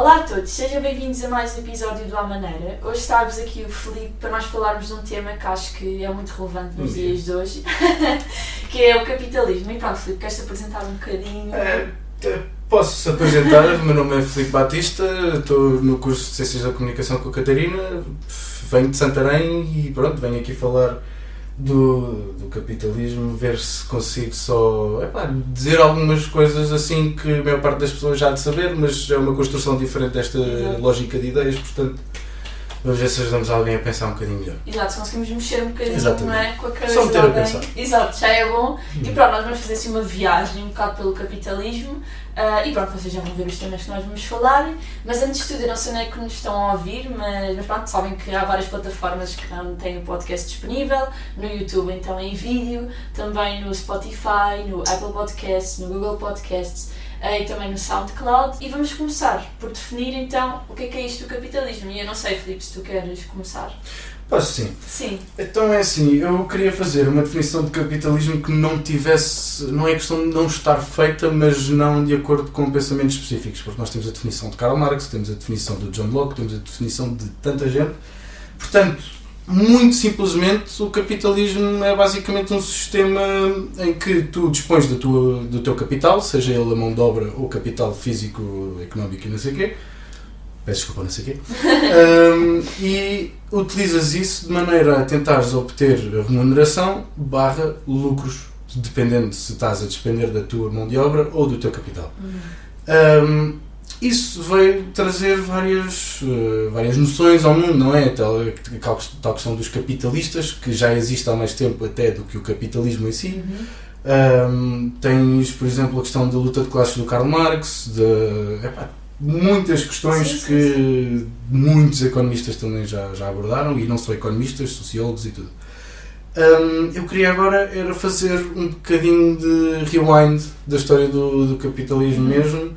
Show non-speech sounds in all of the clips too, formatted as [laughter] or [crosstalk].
Olá a todos, sejam bem-vindos a mais um episódio do A Maneira. Hoje está-vos aqui o Felipe para nós falarmos de um tema que acho que é muito relevante nos dias de hoje, [laughs] que é o capitalismo. E pronto, Felipe, queres-te apresentar um bocadinho? É, posso-se apresentar, o [laughs] meu nome é Felipe Batista, estou no curso de Ciências da Comunicação com a Catarina, venho de Santarém e pronto, venho aqui falar do, do capitalismo, ver se consigo só epá, dizer algumas coisas assim que a maior parte das pessoas já há de saber, mas é uma construção diferente desta lógica de ideias, portanto vamos ver se ajudamos alguém a pensar um bocadinho melhor. Exato, se conseguimos mexer um bocadinho Exatamente. não é, com a cabeça Só meter a alguém. pensar. Exato, já é bom. E pronto, nós vamos fazer assim uma viagem um bocado pelo capitalismo. ah, e pronto, vocês já vão ver os temas que nós vamos falar. Mas antes de tudo, eu não sei onde é que nos estão a ouvir, mas, mas pronto, sabem que há várias plataformas que não têm o podcast disponível. No YouTube, então em vídeo, também no Spotify, no Apple Podcasts, no Google Podcasts. Ah, E também no SoundCloud. E vamos começar por definir então o que é que é isto do capitalismo. E eu não sei, Filipe, se tu queres começar. Posso sim. Sim. Então é assim, eu queria fazer uma definição de capitalismo que não tivesse, não é questão de não estar feita, mas não de acordo com pensamentos específicos, porque nós temos a definição de Karl Marx, temos a definição do John Locke, temos a definição de tanta gente. Portanto, muito simplesmente, o capitalismo é basicamente um sistema em que tu dispões da tua, do teu capital, seja ele a mão de obra ou capital físico, económico e não sei o quê. Peço desculpa, não sei o quê. [laughs] Um, e utilizas isso de maneira a tentares obter remuneração barra lucros, dependendo se estás a despender da tua mão de obra ou do teu capital. Um, isso veio trazer várias, eh, várias noções ao mundo, não é? Tal, tal, tal questão dos capitalistas, que já existe há mais tempo até do que o capitalismo em si. Um, tens, por exemplo, a questão da luta de classes do Karl Marx, de epá, muitas questões Sim, sim, que muitos economistas também já, já abordaram, e não só economistas, sociólogos e tudo. Um, eu queria agora era fazer um bocadinho de rewind da história do, do capitalismo Uhum. mesmo,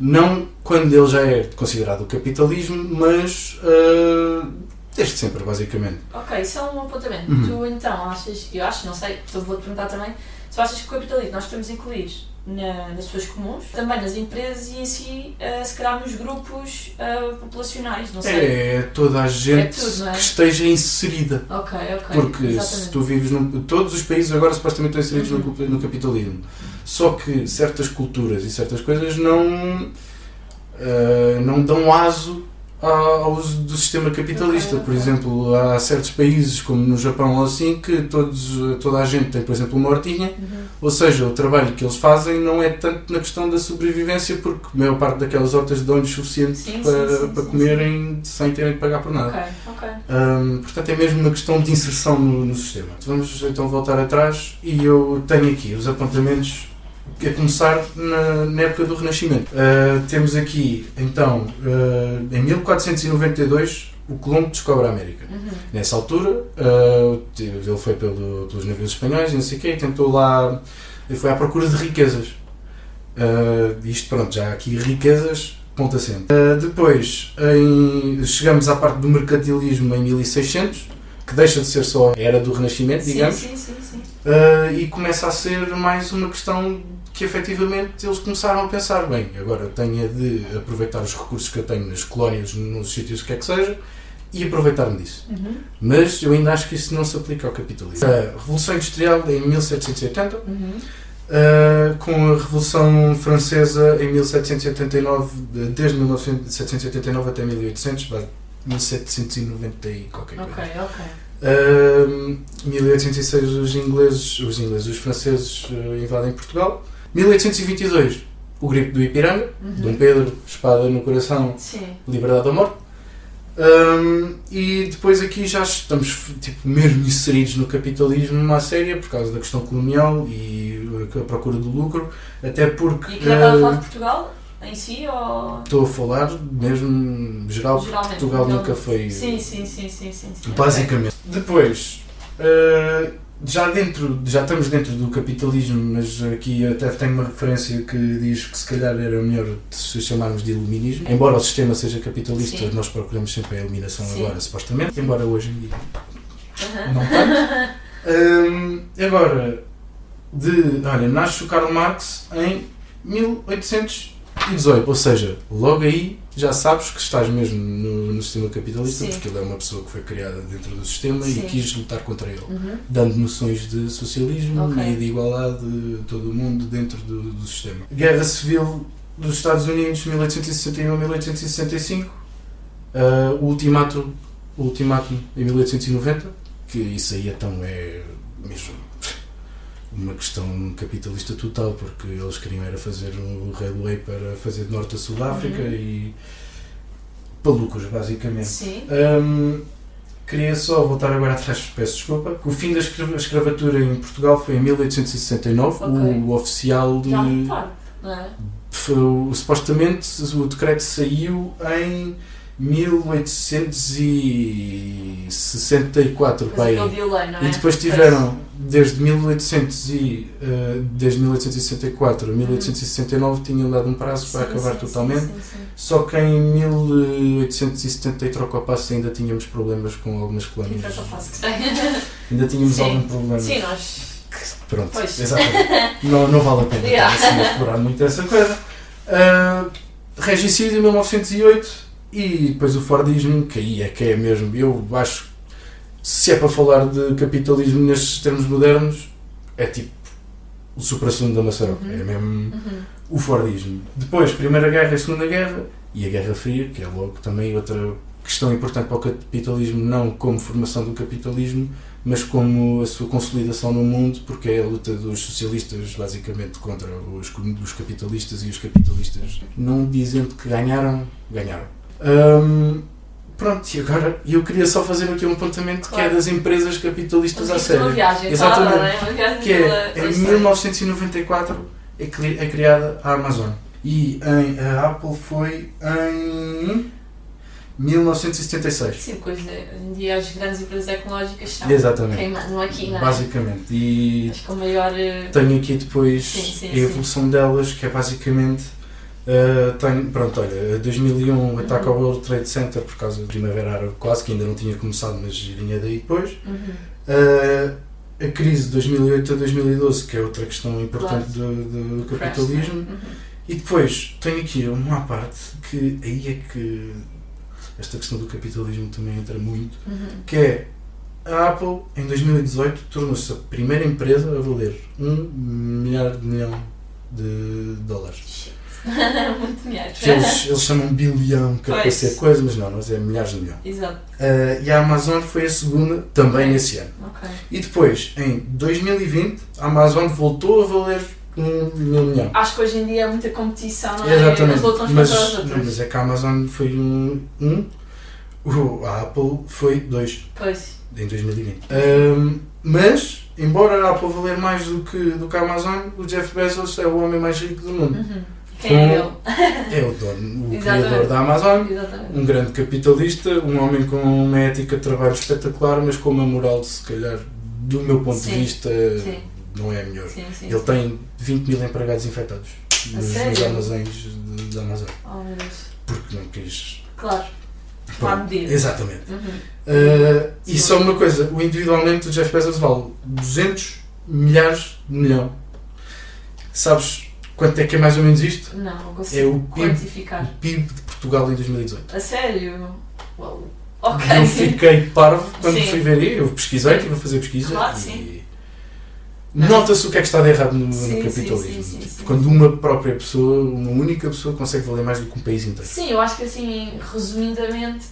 não quando ele já é considerado o capitalismo, mas uh, desde sempre, basicamente. Ok, isso é um apontamento. Uhum. Tu então achas, eu acho, não sei, então vou-te perguntar também, se achas que o capitalismo nós podemos incluir na- nas pessoas comuns, também nas empresas e em si, eh, se calhar nos grupos eh, populacionais, não sei. É toda a gente tudo, não é? que esteja inserida. Ok, ok. Porque se exatamente. tu vives num. Todos os países agora supostamente estão inseridos Uhum. no, no capitalismo. Só que certas culturas e certas coisas não. Ah, não dão aso ao uso do sistema capitalista. Por exemplo, há certos países, como no Japão ou assim, que todos, toda a gente tem, por exemplo, uma hortinha. Uhum. Ou seja, o trabalho que eles fazem não é tanto na questão da sobrevivência, porque a maior parte daquelas hortas dão-lhes suficiente Sim, para, sim, para sim, comerem sem terem de pagar por nada. Ok, ok. Hum, portanto, é mesmo uma questão de inserção no, no sistema. Vamos então voltar atrás e eu tenho aqui os apontamentos a começar na, na época do Renascimento. Uh, temos aqui, então, uh, em 1492, o Colombo descobre a América. Uhum. Nessa altura, uh, ele foi pelo- pelos navios espanhóis e não sei o quê, e tentou lá, foi à procura de riquezas. Isto, pronto, já aqui riquezas, ponto assente. Depois, em- chegamos à parte do mercantilismo em 1600, que deixa de ser só a era do Renascimento, Sim, digamos, sim, sim, sim. Uh, e começa a ser mais uma questão que efetivamente eles começaram a pensar, bem, agora tenho é de aproveitar os recursos que eu tenho nas colónias, nos sítios que quer que seja, e aproveitar-me disso. Uhum. Mas eu ainda acho que isso não se aplica ao capitalismo. A Revolução Industrial é em 1780, Uhum. uh, com a Revolução Francesa em 1789, de- desde 1789 até 1800, vá, 1790 e qualquer coisa. Ok, ok. Uh, 1806 os ingleses, os ingleses, os franceses uh, invadem Portugal. 1822 o grito do Ipiranga, Uhum. Dom Pedro, espada no coração, Sim. liberdade ou morte. Um, e depois aqui já estamos tipo, mesmo inseridos no capitalismo à séria por causa da questão colonial e a procura do lucro, até porque E que a falar uh, de Portugal em si ou. estou a falar mesmo geral, Geralmente, Portugal nunca foi Sim, sim, sim, sim, sim. sim. basicamente. Depois, uh, já dentro, já estamos dentro do capitalismo, mas aqui até tenho uma referência que diz que se calhar era melhor se chamarmos de iluminismo. Embora o sistema seja capitalista, Sim. nós procuramos sempre a iluminação Sim. agora, supostamente, embora hoje em dia não tanto. Hum, agora, de, olha, nasce o Karl Marx em 1800 18. Ou seja, logo aí já sabes que estás mesmo no, no sistema capitalista, Sim. porque ele é uma pessoa que foi criada dentro do sistema Sim. e quis lutar contra ele. Uhum. Dando noções de socialismo Ok. e de igualdade de todo o mundo dentro do, do sistema. Guerra Civil dos Estados Unidos, 1861-1865. Uh, o ultimato, o ultimato em 1890, que isso aí então é mesmo uma questão capitalista total, porque eles queriam era fazer um railway para fazer de norte a sul da África Uhum. e para lucros, basicamente. Sim. Hum, queria só voltar agora atrás, peço desculpa. que O fim da escra- escravatura em Portugal foi em 1869. Ok. O oficial de. Já falo, não é? foi o- supostamente o decreto saiu em 1864. Depois pai. aquele violão, não é? E depois tiveram, desde, 1800 e, eh, desde 1864 a 1869, tinham dado um prazo para Sim, acabar sim, totalmente. sim. Só que em 1870 e troca o passo ainda tínhamos problemas com algumas colónias. [laughs] Ainda tínhamos algum problema. Sim, nós. Pronto, Pois. exatamente. [laughs] Não, não vale a pena Yeah. assim explorar muito essa coisa. Uh, regicídio 1908 e depois o Fordismo, que aí é que é mesmo. Eu acho se é para falar de capitalismo nestes termos modernos, é tipo o supra-sumo da maçaroca. Uhum. É mesmo Uhum. o Fordismo. Depois, Primeira Guerra e Segunda Guerra e a Guerra Fria, que é logo também outra questão importante para o capitalismo, não como formação do capitalismo, mas como a sua consolidação no mundo, porque é a luta dos socialistas, basicamente, contra os, os capitalistas e os capitalistas, não dizendo que ganharam, ganharam. Hum, pronto, e agora eu queria só fazer aqui um apontamento que é Claro. das empresas capitalistas à Uma sério. viagem, Exatamente. claro, não é? Uma viagem Que é, em história. 1994 é, cri- é criada a Amazon. E em, a Apple foi em 1976. Sim, porque hoje em dia as grandes empresas tecnológicas são Exatamente. quem mandam aqui, não é? Basicamente. E Acho que o maior. eh, tenho aqui depois Sim, sim, a sim. evolução delas, que é basicamente. Uh, tenho, pronto, olha, 2001 ataque ao World Trade Center por causa da Primavera Árabe, quase que ainda não tinha começado, mas vinha daí depois. uhum. Uh, a crise de 2008 a 2012, que é outra questão importante Claro. do, do capitalismo. não é? Uhum. E depois tenho aqui uma parte que aí é que esta questão do capitalismo também entra muito, Uhum. que é a Apple em 2018 tornou-se a primeira empresa a valer um milhar de milhão de dólares. [laughs] Muito. Que eles, eles chamam bilhão, que é Pois. ser coisa, mas não, mas é milhares de milhão. Exato. Uh, e a Amazon foi a segunda também Ok. nesse ano. Ok. E depois, em 2020, a Amazon voltou a valer um milhão. Acho que hoje em dia há muita competição, não é? Exatamente. Mas, não, mas é que a Amazon foi um, um o- a Apple foi dois Pois. em 2020. Ahm, mas, embora a Apple valer mais do que, do que a Amazon, o Jeff Bezos é o homem mais rico do mundo. Uhum. Quem é ele? É o dono, o [laughs] criador da Amazon, Exatamente. um grande capitalista, um homem com uma ética de trabalho espetacular, mas com uma moral, se calhar, do meu ponto de Sim, vista, sim. não é a melhor. Sim. Ele tem 20 mil empregados infectados nos, nos armazéns de- da Amazon, Oh porque não quis. Claro. Pronto. Exatamente. Uhum. Uh, e só uma coisa, o individualmente o Jeff Bezos vale 200 milhares de milhão. Sabes quanto é que é mais ou menos isto? Não, não consigo É o PIB, quantificar. o PIB de Portugal em 2018. A sério? Uau. Ok. Eu fiquei parvo quando Sim. fui ver, eu pesquisei, estive a fazer pesquisa Claro, e sim. nota-se o que é que está de errado no, no Sim, sim, capitalismo. sim, sim, sim. Quando uma própria pessoa, uma única pessoa consegue valer mais do que um país inteiro. Sim, eu acho que assim, resumidamente,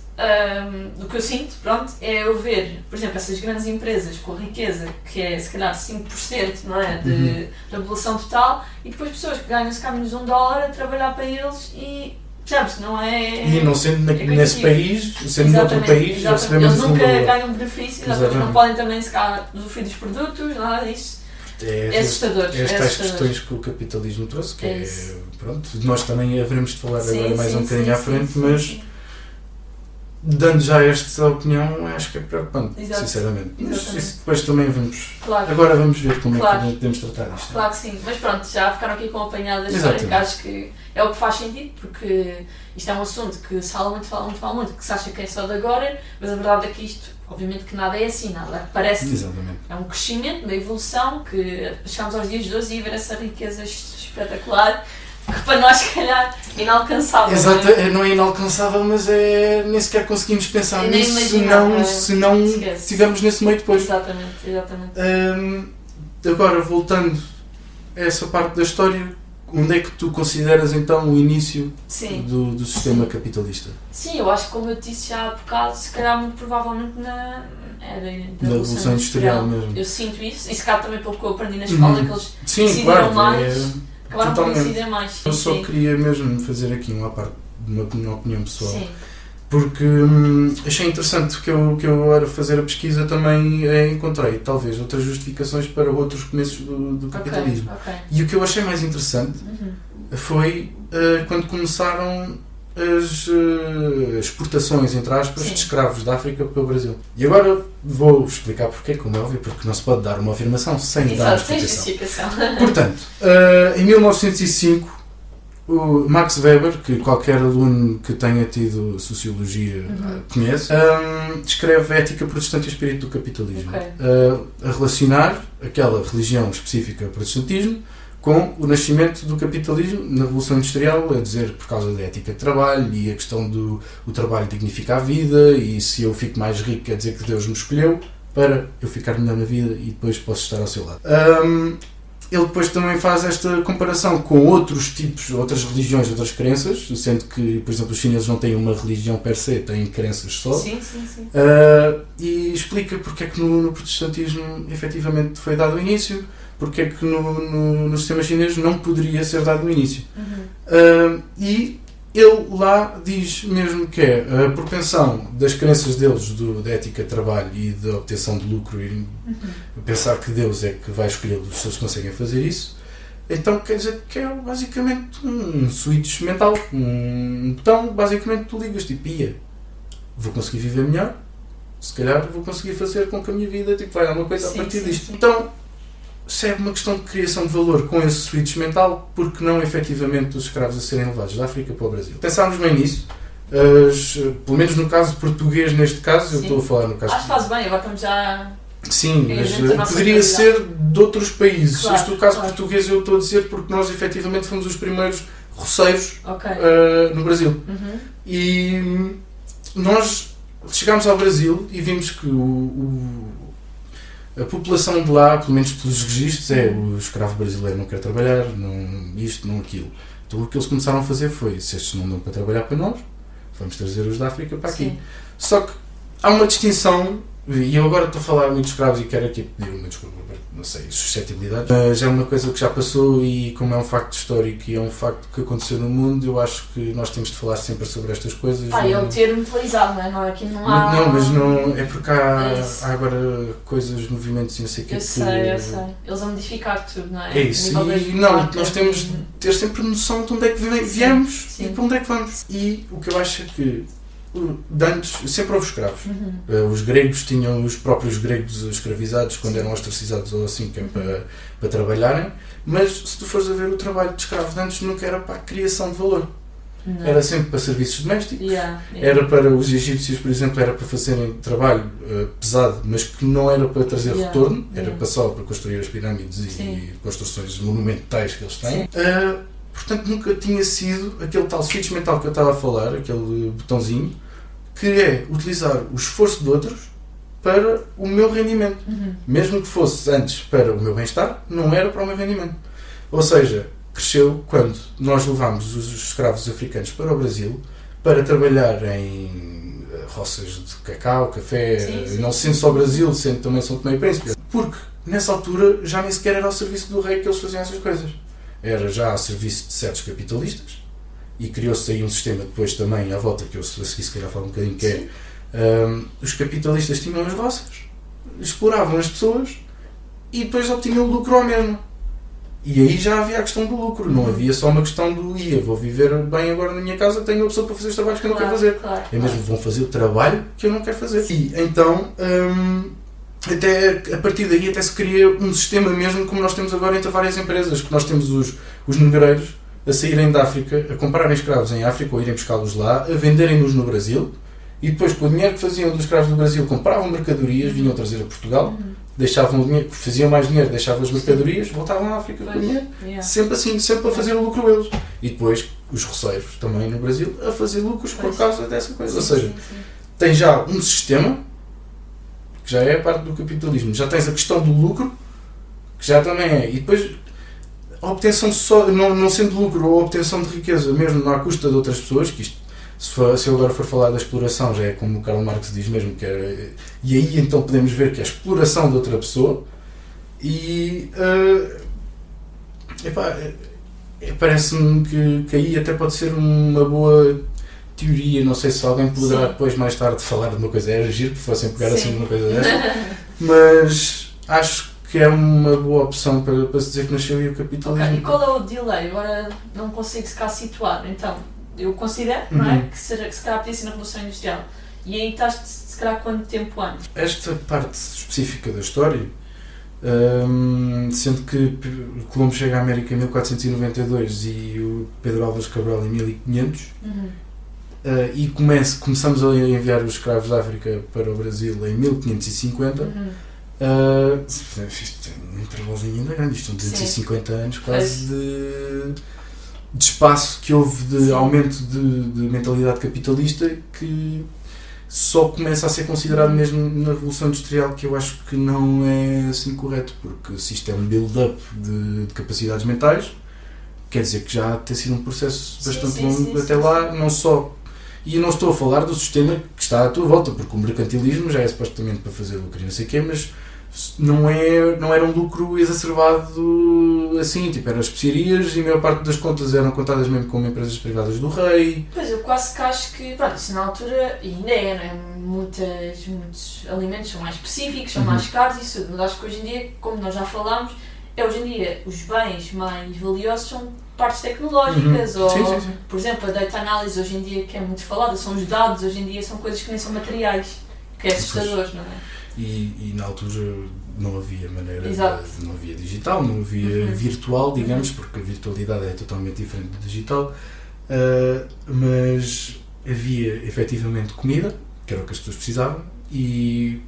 do que eu sinto, pronto, é eu ver, por exemplo, essas grandes empresas com riqueza, que é se calhar 5% não é, de, Uhum. da população total, e depois pessoas que ganham se calhar menos um dólar a trabalhar para eles e, percebes, não é... E não sendo na- é nesse equitativo. país, sendo noutro país, exatamente. Eles um nunca valor. ganham benefício, exatamente. Não podem também se calhar usufruir dos produtos, nada disso. É, É assustador. É estas assustador. questões que o capitalismo trouxe, que É é, pronto, nós também haveremos de falar Sim, agora mais sim, um bocadinho à frente, mas. Dando já esta opinião, acho que é preocupante, Exato. sinceramente. Mas isso depois também vamos. Claro. Agora vamos ver como é Claro. que podemos tratar disto. Claro que sim, mas pronto, já ficaram aqui com a apanhada da história, que acho que é o que faz sentido, porque isto é um assunto que se fala muito, fala muito, fala muito, que se acha que é só de agora, mas a verdade é que isto, obviamente que nada é assim, nada parece Exatamente. é um crescimento, uma evolução, que chegamos aos dias de hoje e ver essa riqueza espetacular, que [laughs] para nós, se calhar, é inalcançável. Exato, não é? é, não é inalcançável, mas é, nem sequer conseguimos pensar nisso se não, se não Esquece. estivermos nesse meio depois. Exatamente, exatamente. Hum, agora, voltando a essa parte da história, onde é que tu consideras então o início Sim. do, do sistema capitalista? Sim, eu acho que como eu disse já há bocado, se calhar muito provavelmente na era da, Revolução Industrial mesmo. Eu sinto isso, e se calhar também pelo que eu aprendi na escola, Uhum. que eles Sim, Decidiram claro. mais. é- Totalmente. mais. eu só sim. queria mesmo fazer aqui uma parte de uma, uma opinião pessoal. Sim, Porque hum, achei interessante que eu, que eu, a fazer a pesquisa, também encontrei talvez outras justificações para outros começos do, do capitalismo. ok. E o que eu achei mais interessante Uhum. foi eh, quando começaram as eh, exportações, entre aspas, Sim. de escravos da África para o Brasil. E agora vou explicar porquê, como é óbvio, porque não se pode dar uma afirmação sem dar uma Exato, sem explicação. justificação. [laughs] [laughs] Portanto, eh, em 1905, o Max Weber, que qualquer aluno que tenha tido sociologia Uhum. eh, conhece, eh, descreve a ética protestante e o espírito do capitalismo. Ok. Eh, a relacionar aquela religião específica protestantismo com o nascimento do capitalismo na Revolução Industrial, a dizer por causa da ética de trabalho e a questão do o trabalho dignifica a vida e se eu fico mais rico quer dizer que Deus me escolheu para eu ficar melhor na vida e depois posso estar ao seu lado. Ahm, ele depois também faz esta comparação com outros tipos, outras religiões, outras crenças, sendo que, por exemplo, os chineses não têm uma religião per se, têm crenças só. Sim, sim, sim. Uh, e explica porque é que no, no protestantismo efetivamente foi dado o início, porque é que no, no, no sistema chinês não poderia ser dado o início. Uhum. Uh, e ele lá diz mesmo que é a propensão das crenças deles do, da ética de trabalho e da obtenção de lucro e Uhum. pensar que Deus é que vai escolhê-los se eles conseguem fazer isso. Então quer dizer que é basicamente um switch mental, um botão, basicamente tu ligas tipo, ia, vou conseguir viver melhor, se calhar vou conseguir fazer com que a minha vida tipo, vai dar uma coisa Sim, a partir sim, disto. sim. Então se é uma questão de criação de valor com esse switch mental, porque não efetivamente os escravos a serem levados da África para o Brasil. Pensámos bem nisso, as- pelo menos no caso português, neste caso, eu Sim. estou a falar no caso Acho que faz bem, agora estamos já. Sim, É mas poderia ser de outros países. Claro, este é o caso claro. português, eu estou a dizer porque nós efetivamente fomos os primeiros roceiros Ok. eh, no Brasil. Uhum. E nós chegámos ao Brasil e vimos que o, o- a população de lá, pelo menos pelos registros, é o escravo brasileiro não quer trabalhar, não isto, não aquilo. Então o que eles começaram a fazer foi, se estes não dão para trabalhar para nós, vamos trazer os da África para aqui. Sim. Só que há uma distinção, e eu agora estou a falar muito escravos e quero aqui pedir uma desculpa, não sei, suscetibilidades, mas é uma coisa que já passou e como é um facto histórico e é um facto que aconteceu no mundo, eu acho que nós temos de falar sempre sobre estas coisas. Pá, é o termo utilizado, não é? Não, aqui não há. não, mas não, é porque há, É há agora coisas, movimentos e não sei o que Eu que- sei, eu sei. Eles vão modificar tudo, não é? É isso, e não, nós temos de ter sempre noção de onde é que vem- Sim, viemos sim. e para onde é que vamos. E o que eu acho é que uh, de antes sempre houve escravos. Uhum. Uh, Os gregos tinham os próprios gregos escravizados quando eram ostracizados ou assim, que é para, para trabalharem, mas se tu fores a ver o trabalho de escravo de antes nunca era para a criação de valor, Não. era sempre para serviços domésticos. Yeah, yeah. Era para os egípcios, por exemplo, era para fazerem trabalho uh, pesado, mas que não era para trazer Yeah, retorno, era para só para construir as pirâmides e, construções monumentais que eles têm. Portanto, nunca tinha sido aquele tal switch mental que eu estava a falar, aquele botãozinho, que é utilizar o esforço de outros para o meu rendimento. Uhum. Mesmo que fosse antes para o meu bem-estar, não era para o meu rendimento. Ou seja, cresceu quando nós levámos os escravos africanos para o Brasil para trabalhar em eh, roças de cacau, café, Sim, sim, não sendo só Brasil, sendo também São Tomé e Príncipe. Porque nessa altura já nem sequer era ao serviço do rei que eles faziam essas coisas. Era já ao serviço de certos capitalistas e criou-se aí um sistema depois também à volta, que eu se a seguir se calhar falo um bocadinho, que é Hum, os capitalistas tinham as roças, exploravam as pessoas e depois obtinham lucro ao mesmo. E aí já havia a questão do lucro, não havia só uma questão do ia, vou viver bem agora na minha casa, tenho uma pessoa para fazer os trabalhos que eu não quero Claro, fazer. claro, É mesmo, vão fazer o trabalho que eu não quero fazer. E então, hum, até, a partir daí até se cria um sistema mesmo como nós temos agora entre várias empresas, que nós temos os, os negreiros a saírem da África, a comprarem escravos em África ou irem buscá-los lá, a venderem-nos no Brasil, e depois com o dinheiro que faziam dos escravos do Brasil compravam mercadorias, vinham trazer a Portugal, Uhum. deixavam o dinheiro, faziam mais dinheiro, deixavam as mercadorias, voltavam à África com o dinheiro. Yeah. Sempre assim, sempre a fazer lucro eles. E depois os receiros também no Brasil a fazer lucros por causa dessa coisa. Ou seja, tens já um sistema já é parte do capitalismo. Já tens a questão do lucro, que já também é. E depois a obtenção só, não, não sendo lucro ou a obtenção de riqueza, mesmo à custa de outras pessoas, que isto, se, for- se eu agora for falar da exploração, já é como o Karl Marx diz mesmo, que é, e aí então podemos ver que é a exploração de outra pessoa e eh, epá, eh, parece-me que, que aí até pode ser uma boa teoria, não sei se alguém poderá Sim. depois mais tarde falar de uma coisa, era giro que fossem pegar Sim. assim numa coisa desta, [laughs] mas acho que é uma boa opção para, para se dizer que nasceu aí o capitalismo. Ok, e qual é o delay? Agora não consigo se cá situar. Então, eu considero, não é? Uhum. Que, será, que se calhar podia ser na Revolução Industrial. E aí estás se calhar quanto tempo antes? Esta parte específica da história, hum, sendo que Colombo chega à América em 1492 e o Pedro Álvares Cabral em 1500, Uhum. Uh, e comece, começamos a enviar os escravos da África para o Brasil em 1550. Uhum. Uh, isto é um intervalozinho ainda grande, isto são 250 anos quase de, de espaço que houve de Sim. aumento de, de mentalidade capitalista que só começa a ser considerado mesmo na Revolução Industrial, que eu acho que não é assim correto, porque se isto é um build-up de, de capacidades mentais, quer dizer que já tem sido um processo Sim, bastante sim, longo sim, até sim, lá, não só e eu não estou a falar do sistema que está à tua volta, porque o mercantilismo já é supostamente para fazer lucro e não sei o quê, mas não, é, não era um lucro exacerbado assim, tipo, eram especiarias e a maior parte das contas eram contadas mesmo como empresas privadas do rei. Pois eu quase que acho que, pronto, isso na altura, e ainda é, não é? Muitas, muitos alimentos são mais específicos, são Uhum. mais caros, isso, mas acho que hoje em dia, como nós já falámos, é hoje em dia os bens mais valiosos são partes tecnológicas, ou, Uhum. Sim, sim, sim. por exemplo, a data analysis hoje em dia, que é muito falada, são os dados, hoje em dia são coisas que nem são materiais, que é assustador, não é? E, e na altura não havia maneira, de- não havia digital, não havia Uhum. virtual, digamos, porque a virtualidade é totalmente diferente do digital, ah, mas havia efetivamente comida, que era o que as pessoas precisavam, e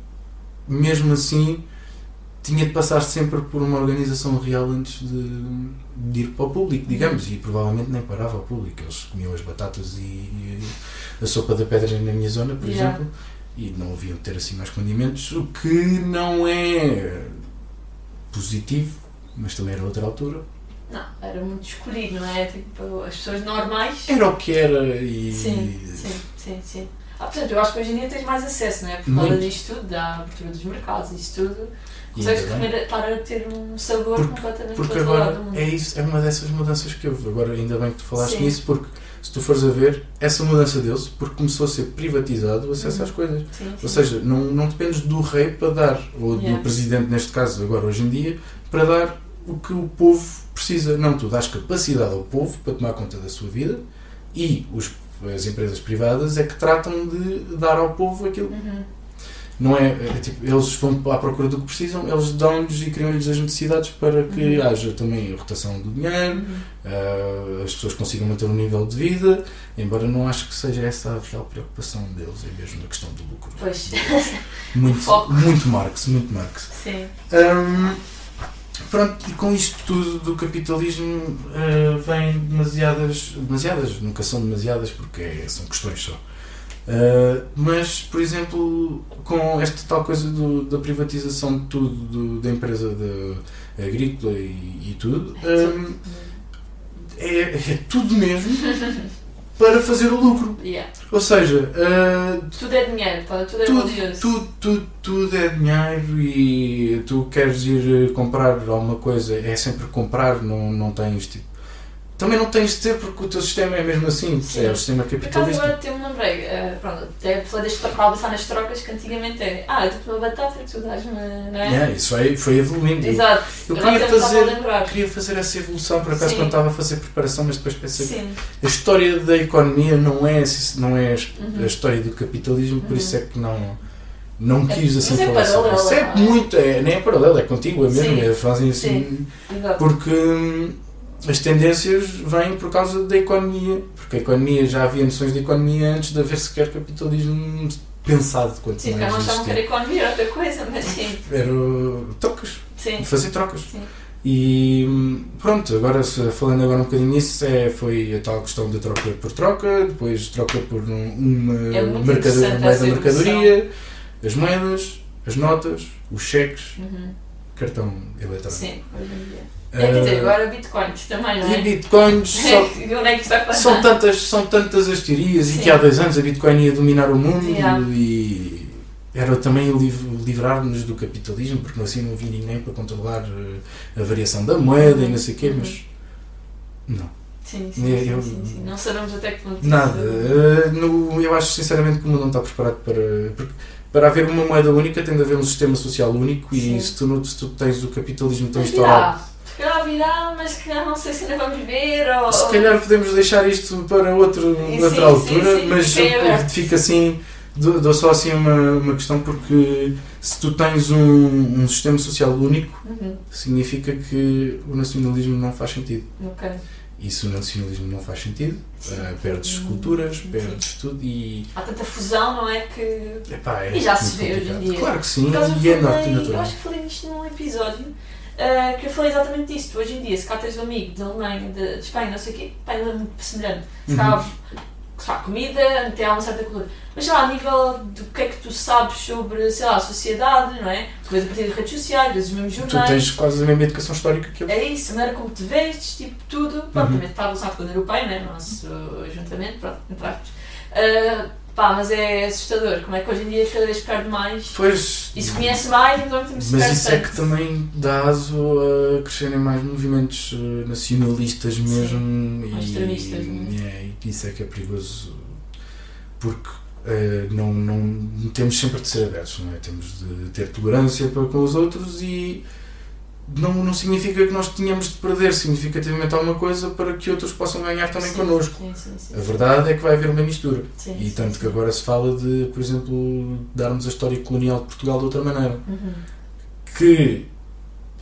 mesmo assim tinha de passar sempre por uma organização real antes de, de ir para o público, digamos, e provavelmente nem parava ao público. Eles comiam as batatas e, e a sopa da pedra na minha zona, por Yeah. exemplo, e não haviam de ter assim mais condimentos, o que não é positivo, mas também era outra altura. Não, era muito escolhido, não é? Tipo, as pessoas normais. Era o que era e. Sim, sim, sim, sim. Ah, portanto, eu acho que hoje em dia tens mais acesso, não é? Por causa disto tudo, da abertura dos mercados, isso tudo. Consegues comer, estar a ter um sabor Porque- completamente Porque agora é isso, é uma dessas mudanças que houve. Agora ainda bem que tu falaste Sim. nisso, porque se tu fores a ver, essa mudança deu-se porque começou a ser privatizado o acesso Uhum. às coisas. Sim, sim. Ou seja, não, não dependes do rei para dar, ou Yeah. do presidente neste caso, agora hoje em dia, para dar o que o povo precisa. Não, tu dás capacidade ao povo para tomar conta da sua vida e os, as empresas privadas é que tratam de dar ao povo aquilo. Uhum. Não é, é tipo, eles vão à procura do que precisam, eles dão-lhes e criam-lhes as necessidades para que Uhum. haja também a rotação do dinheiro, Uhum. ah, as pessoas consigam manter um nível de vida, embora não acho que seja essa a real preocupação deles, é mesmo a questão do lucro. Pois, Muito, [laughs] foco. muito Marx, muito Marx. sim. Hum, pronto, e com isto tudo do capitalismo ah, vem demasiadas, demasiadas, nunca são demasiadas porque é- são questões só. Ah, mas, por exemplo, com esta tal coisa do- da privatização de tudo, do- da empresa de- agrícola e, e tudo, hum, é, é tudo mesmo para fazer o lucro. Yeah. Ou seja, ah, Tudo é dinheiro, pá, tudo é tudo, tudo, tudo, tudo é dinheiro e tu queres ir comprar alguma coisa, é sempre comprar, não, não tens tipo. Também não tens de ter porque o teu sistema é mesmo assim, Sim. é o sistema Por acaso capitalista. agora até me lembrei, eh, pronto, até falei deste para pensar nas trocas que antigamente é, ah, eu dou-te uma batata e tu dás-me, não é? Yeah, isso foi, foi evoluindo. Eu- Exato. Eu Agora queria fazer, a queria fazer essa evolução por acaso Sim. quando estava a fazer preparação, mas depois pensei que Sim. a história da economia não é, não é a Uhum. história do capitalismo, por Uhum. isso é que não, não É- quis assim é falar sobre isso. É muito, é, nem é paralelo, é contigo, é mesmo, Sim. é, fazem assim. Exato. Porque hum, as tendências vêm por causa da economia, porque a economia já havia noções de economia antes de haver sequer capitalismo pensado quanto Sim, mais não achavam que era economia, era outra coisa, mas sim. Era trocas, Sim. fazer trocas. Sim. E hum, pronto, agora falando agora um bocadinho nisso, é, foi a tal questão da troca por troca, depois troca por um- uma, É muito mercado- interessante moeda mercadoria, as moedas, as notas, os cheques, Uhum. Cartão eletrónico. Sim, hoje em dia. É, quer dizer, Ah, agora bitcoins também, não é? e bitcoins [laughs] Onde é São tantas, são tantas as teorias e Sim. que há dois anos a Bitcoin ia dominar o mundo Yeah. e era também liv- livrar-nos do capitalismo porque assim não havia ninguém para controlar eh, a variação da moeda e não sei o quê, Uhum. mas não, Sim, sim, É, sim, eu- sim, sim. Não sabemos até que ponto. nada. Eh, eu acho sinceramente que o mundo não está preparado para. porque para haver uma moeda única tem de haver um sistema social único Sim. e se tu, não- se tu tens o capitalismo tão instaurado. Se calhar virá, mas que não sei se ainda vamos ver. Ou... Se calhar podemos deixar isto para outro, Sim, outra sim, altura, sim, mas aberto. fico assim, dou, dou só assim uma, uma questão porque se tu tens um, um sistema social único, Uhum. significa que o nacionalismo não faz sentido. Ok. E se o nacionalismo não faz sentido, eh, perdes culturas, perdes tudo e. Há tanta fusão, não é? Que. Epá, é E já se vê hoje em dia. Claro que sim, e é eu, falei, eu natural. acho que falei nisto num episódio. ah, que eu falei exatamente disso. Tu, hoje em dia, se cá tens um amigo da Alemanha, de, de Espanha, não sei o quê, pá, ele é muito semelhante. Se cá, Uhum. Se cá comida, há uma certa cultura. Mas sei lá, a nível do que é que tu sabes sobre, sei lá, a sociedade, não é? Tu vês a partir das redes sociais, vês os mesmos Tu jornais. tens quase a mesma educação histórica que eu. É isso, a maneira como te vestes, tipo, tudo. Pronto, Uhum. também está relacionado com a União Europeia, né? Nosso ajuntamento, pronto, entre aspas. Ah, pá, mas é assustador. Como é que hoje em dia cada vez perde mais Pois. e se conhece mais, então temos Mas isso é que também dá aso a crescerem mais movimentos eh, nacionalistas mesmo mais e, extremistas, é? é, e isso é que é perigoso porque eh, não, não temos sempre de ser abertos, não é? Temos de ter tolerância para com os outros e não, não significa que nós tenhamos de perder significativamente alguma coisa para que outros possam ganhar também sim, connosco. Sim, sim. A verdade é que vai haver uma mistura. E tanto que agora se fala de, por exemplo, darmos a história colonial de Portugal de outra maneira Uhum. que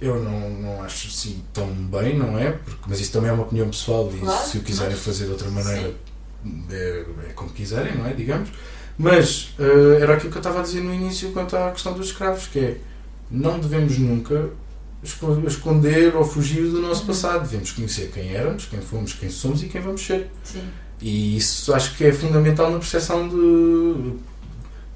eu não, não acho assim tão bem, não é? Porque, mas isso também é uma opinião pessoal e Claro, se o quiserem mas- fazer de outra maneira é, é como quiserem, não é? Digamos. Mas eh, era aquilo que eu estava a dizer no início quanto à questão dos escravos, que é não devemos nunca esconder ou fugir do nosso Uhum. passado. Devemos conhecer quem éramos, quem fomos, quem somos e quem vamos ser. Sim. E isso acho que é fundamental na percepção de,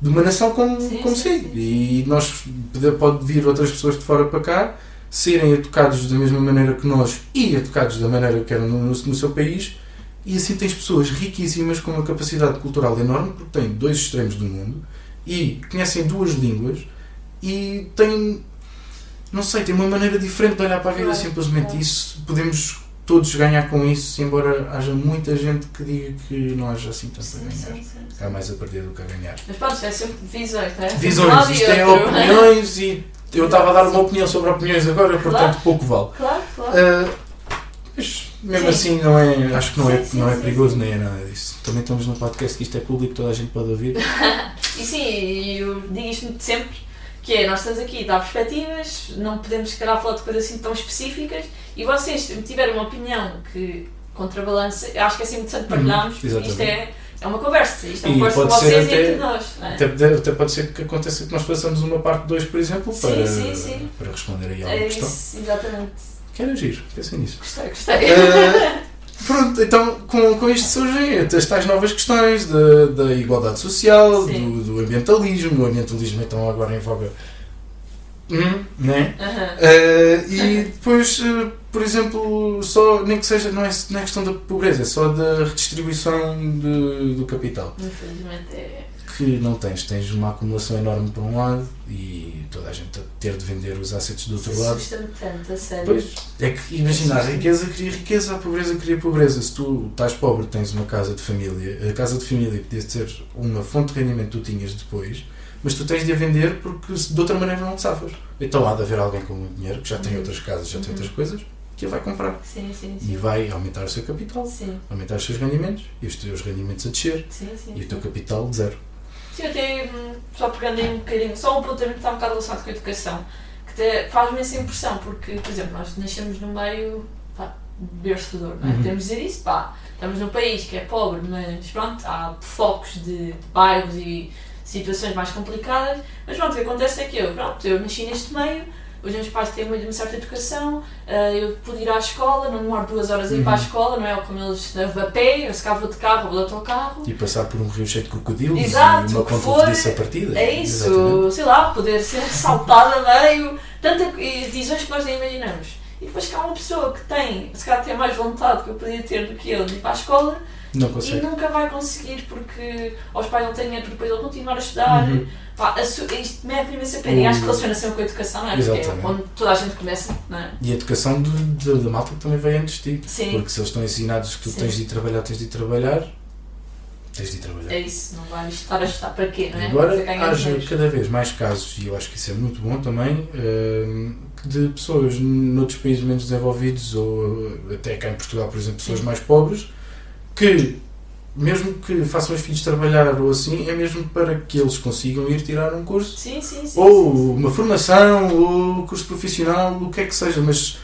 de uma nação como, Sim, como sim. E nós pode- pode vir outras pessoas de fora para cá, serem educados da mesma maneira que nós e educados da maneira que eram no, no, no seu país, e assim tens pessoas riquíssimas com uma capacidade cultural enorme, porque têm dois extremos do mundo e conhecem duas línguas e têm, não sei, têm uma maneira diferente de olhar para a vida simplesmente. Isso podemos todos ganhar com isso, embora haja muita gente que diga que não haja assim tanto a ganhar. sim, sim, sim. Há mais a perder do que a ganhar. Mas pronto, é sempre visões, não é? Visões, isto é opiniões e eu estava a dar uma opinião sobre opiniões agora, portanto pouco vale. Claro, claro. Ah, mas mesmo Sim. assim não é, acho que não é, não é perigoso nem é nada disso. Também estamos num podcast que isto é público, toda a gente pode ouvir. [laughs] E sim, eu digo isto sempre, que é, nós estamos aqui a dar perspectivas, não podemos se calhar falar de coisas assim tão específicas, e vocês tiverem uma opinião que contrabalança, eu acho que é assim interessante partilharmos, porque isto é, é uma conversa, isto é E uma conversa com pode ser vocês até- e entre nós. É? Até, até pode ser que aconteça que nós façamos uma parte 2, por exemplo, Sim, para, sim, sim. para responder aí a É alguma questão. isso, exatamente. Quero agir, pensem nisso. Gostei, gostei. Eh, [laughs] pronto, então com, com isto surgem as tais novas questões da, da igualdade social, do, do ambientalismo. O ambientalismo então agora em voga. Hum, né? Aham. Eh, e depois, eh, por exemplo, só, nem que seja, não é, não é questão da pobreza, é só da redistribuição de- do capital. Infelizmente é. Que não tens, tens uma acumulação enorme por um lado e toda a gente a ter de vender os assets do outro lado. Assusta-me tanto, a sério. Pois, é que imagina, a riqueza cria riqueza, a pobreza cria pobreza. Se tu estás pobre, tens uma casa de família, a casa de família podia ser uma fonte de rendimento que tu tinhas depois, mas tu tens de a vender porque de outra maneira não te safas. Então há de haver alguém com muito dinheiro, que já tem Uhum. outras casas, já tem Uhum. outras coisas, que a vai comprar. Sim, sim, E sim. vai aumentar o seu capital, Sim, aumentar os seus rendimentos, e os teus rendimentos a descer, e o teu capital de zero. Sim, até hum, só pegando aí um bocadinho, só um apontamento que está um bocado relacionado com a educação, que faz-me essa impressão, porque, por exemplo, nós nascemos num meio pá, berço de dor, não é? Uhum. Temos de dizer isso, pá, estamos num país que é pobre, mas pronto, há focos de, de bairros e situações mais complicadas, mas pronto, o que acontece é que eu, pronto, eu nasci neste meio, os meus pais têm uma, uma certa educação, eh, eu pude ir à escola, não demoro duas horas a ir para a Uhum. escola, não é como eles a pé, eu se vou de carro, vou de autocarro. E passar por um rio cheio de crocodilos Exato, e uma ponta de a partida. É isso, Exatamente. sei lá, poder ser assaltada a meio, tanta e visões que nós nem imaginamos. E depois que há uma pessoa que tem, se calhar tem mais vontade que eu podia ter do que eu de ir para a escola Não e consegue. nunca vai conseguir porque aos pais não têm dinheiro para depois ele continuar a estudar. Uhum. Pá, a su- isto mete imensa pena. E acho que relaciona sempre com a educação, não é? Porque é Exatamente. onde toda a gente começa, não é? E a educação da, da malta que também vem antes de ti. Sim. Porque se eles estão ensinados que tu Sim. tens de ir trabalhar, tens de ir trabalhar, tens de ir trabalhar. É isso, não vais estar a estudar para quê, não é? Agora haja cada vez mais casos, e eu acho que isso é muito bom também, hum, de pessoas noutros países menos desenvolvidos, ou até cá em Portugal, por exemplo, pessoas Sim. mais pobres, que mesmo que façam os filhos trabalhar ou assim, é mesmo para que eles consigam ir tirar um curso, Sim, sim, sim. ou sim, sim. uma formação, ou curso profissional, o que é que seja, mas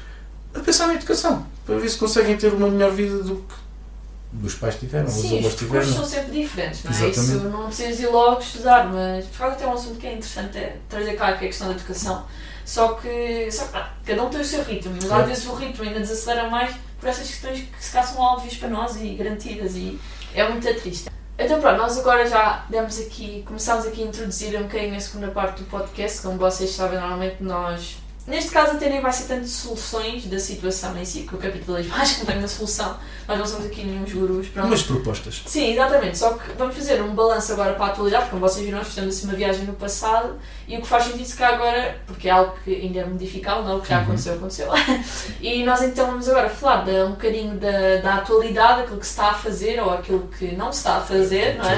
a pensar na educação, para ver se conseguem ter uma melhor vida do que os pais tiveram, ou os Sim, avós os percursos tiveram. são sempre diferentes, não é? Exatamente. Isso não precisas ir logo estudar, mas por causa até um assunto que é interessante é trazer cá que é a questão da educação. Só que, só que ah, cada um tem o seu ritmo, mas às vezes o ritmo ainda desacelera mais por essas questões que se calhar são óbvias para nós e garantidas e é muito triste. Então pronto, nós agora já demos aqui, começámos aqui a introduzir um bocadinho a segunda parte do podcast, como vocês sabem, normalmente nós, neste caso até nem vai ser tanto soluções da situação em si, que o capitalismo [laughs] acho que não tem uma solução, nós não somos aqui nenhum gurus, pronto. Umas propostas. Sim, exatamente. Só que vamos fazer um balanço agora para a atualidade, como vocês viram, nós fizemos assim uma viagem no passado e o que faz sentido se cá agora, porque é algo que ainda é modificável, não? o que já Uhum. aconteceu, aconteceu. [laughs] e nós então vamos agora falar de, um bocadinho da, da atualidade, aquilo que se está a fazer ou aquilo que não se está a fazer, não é?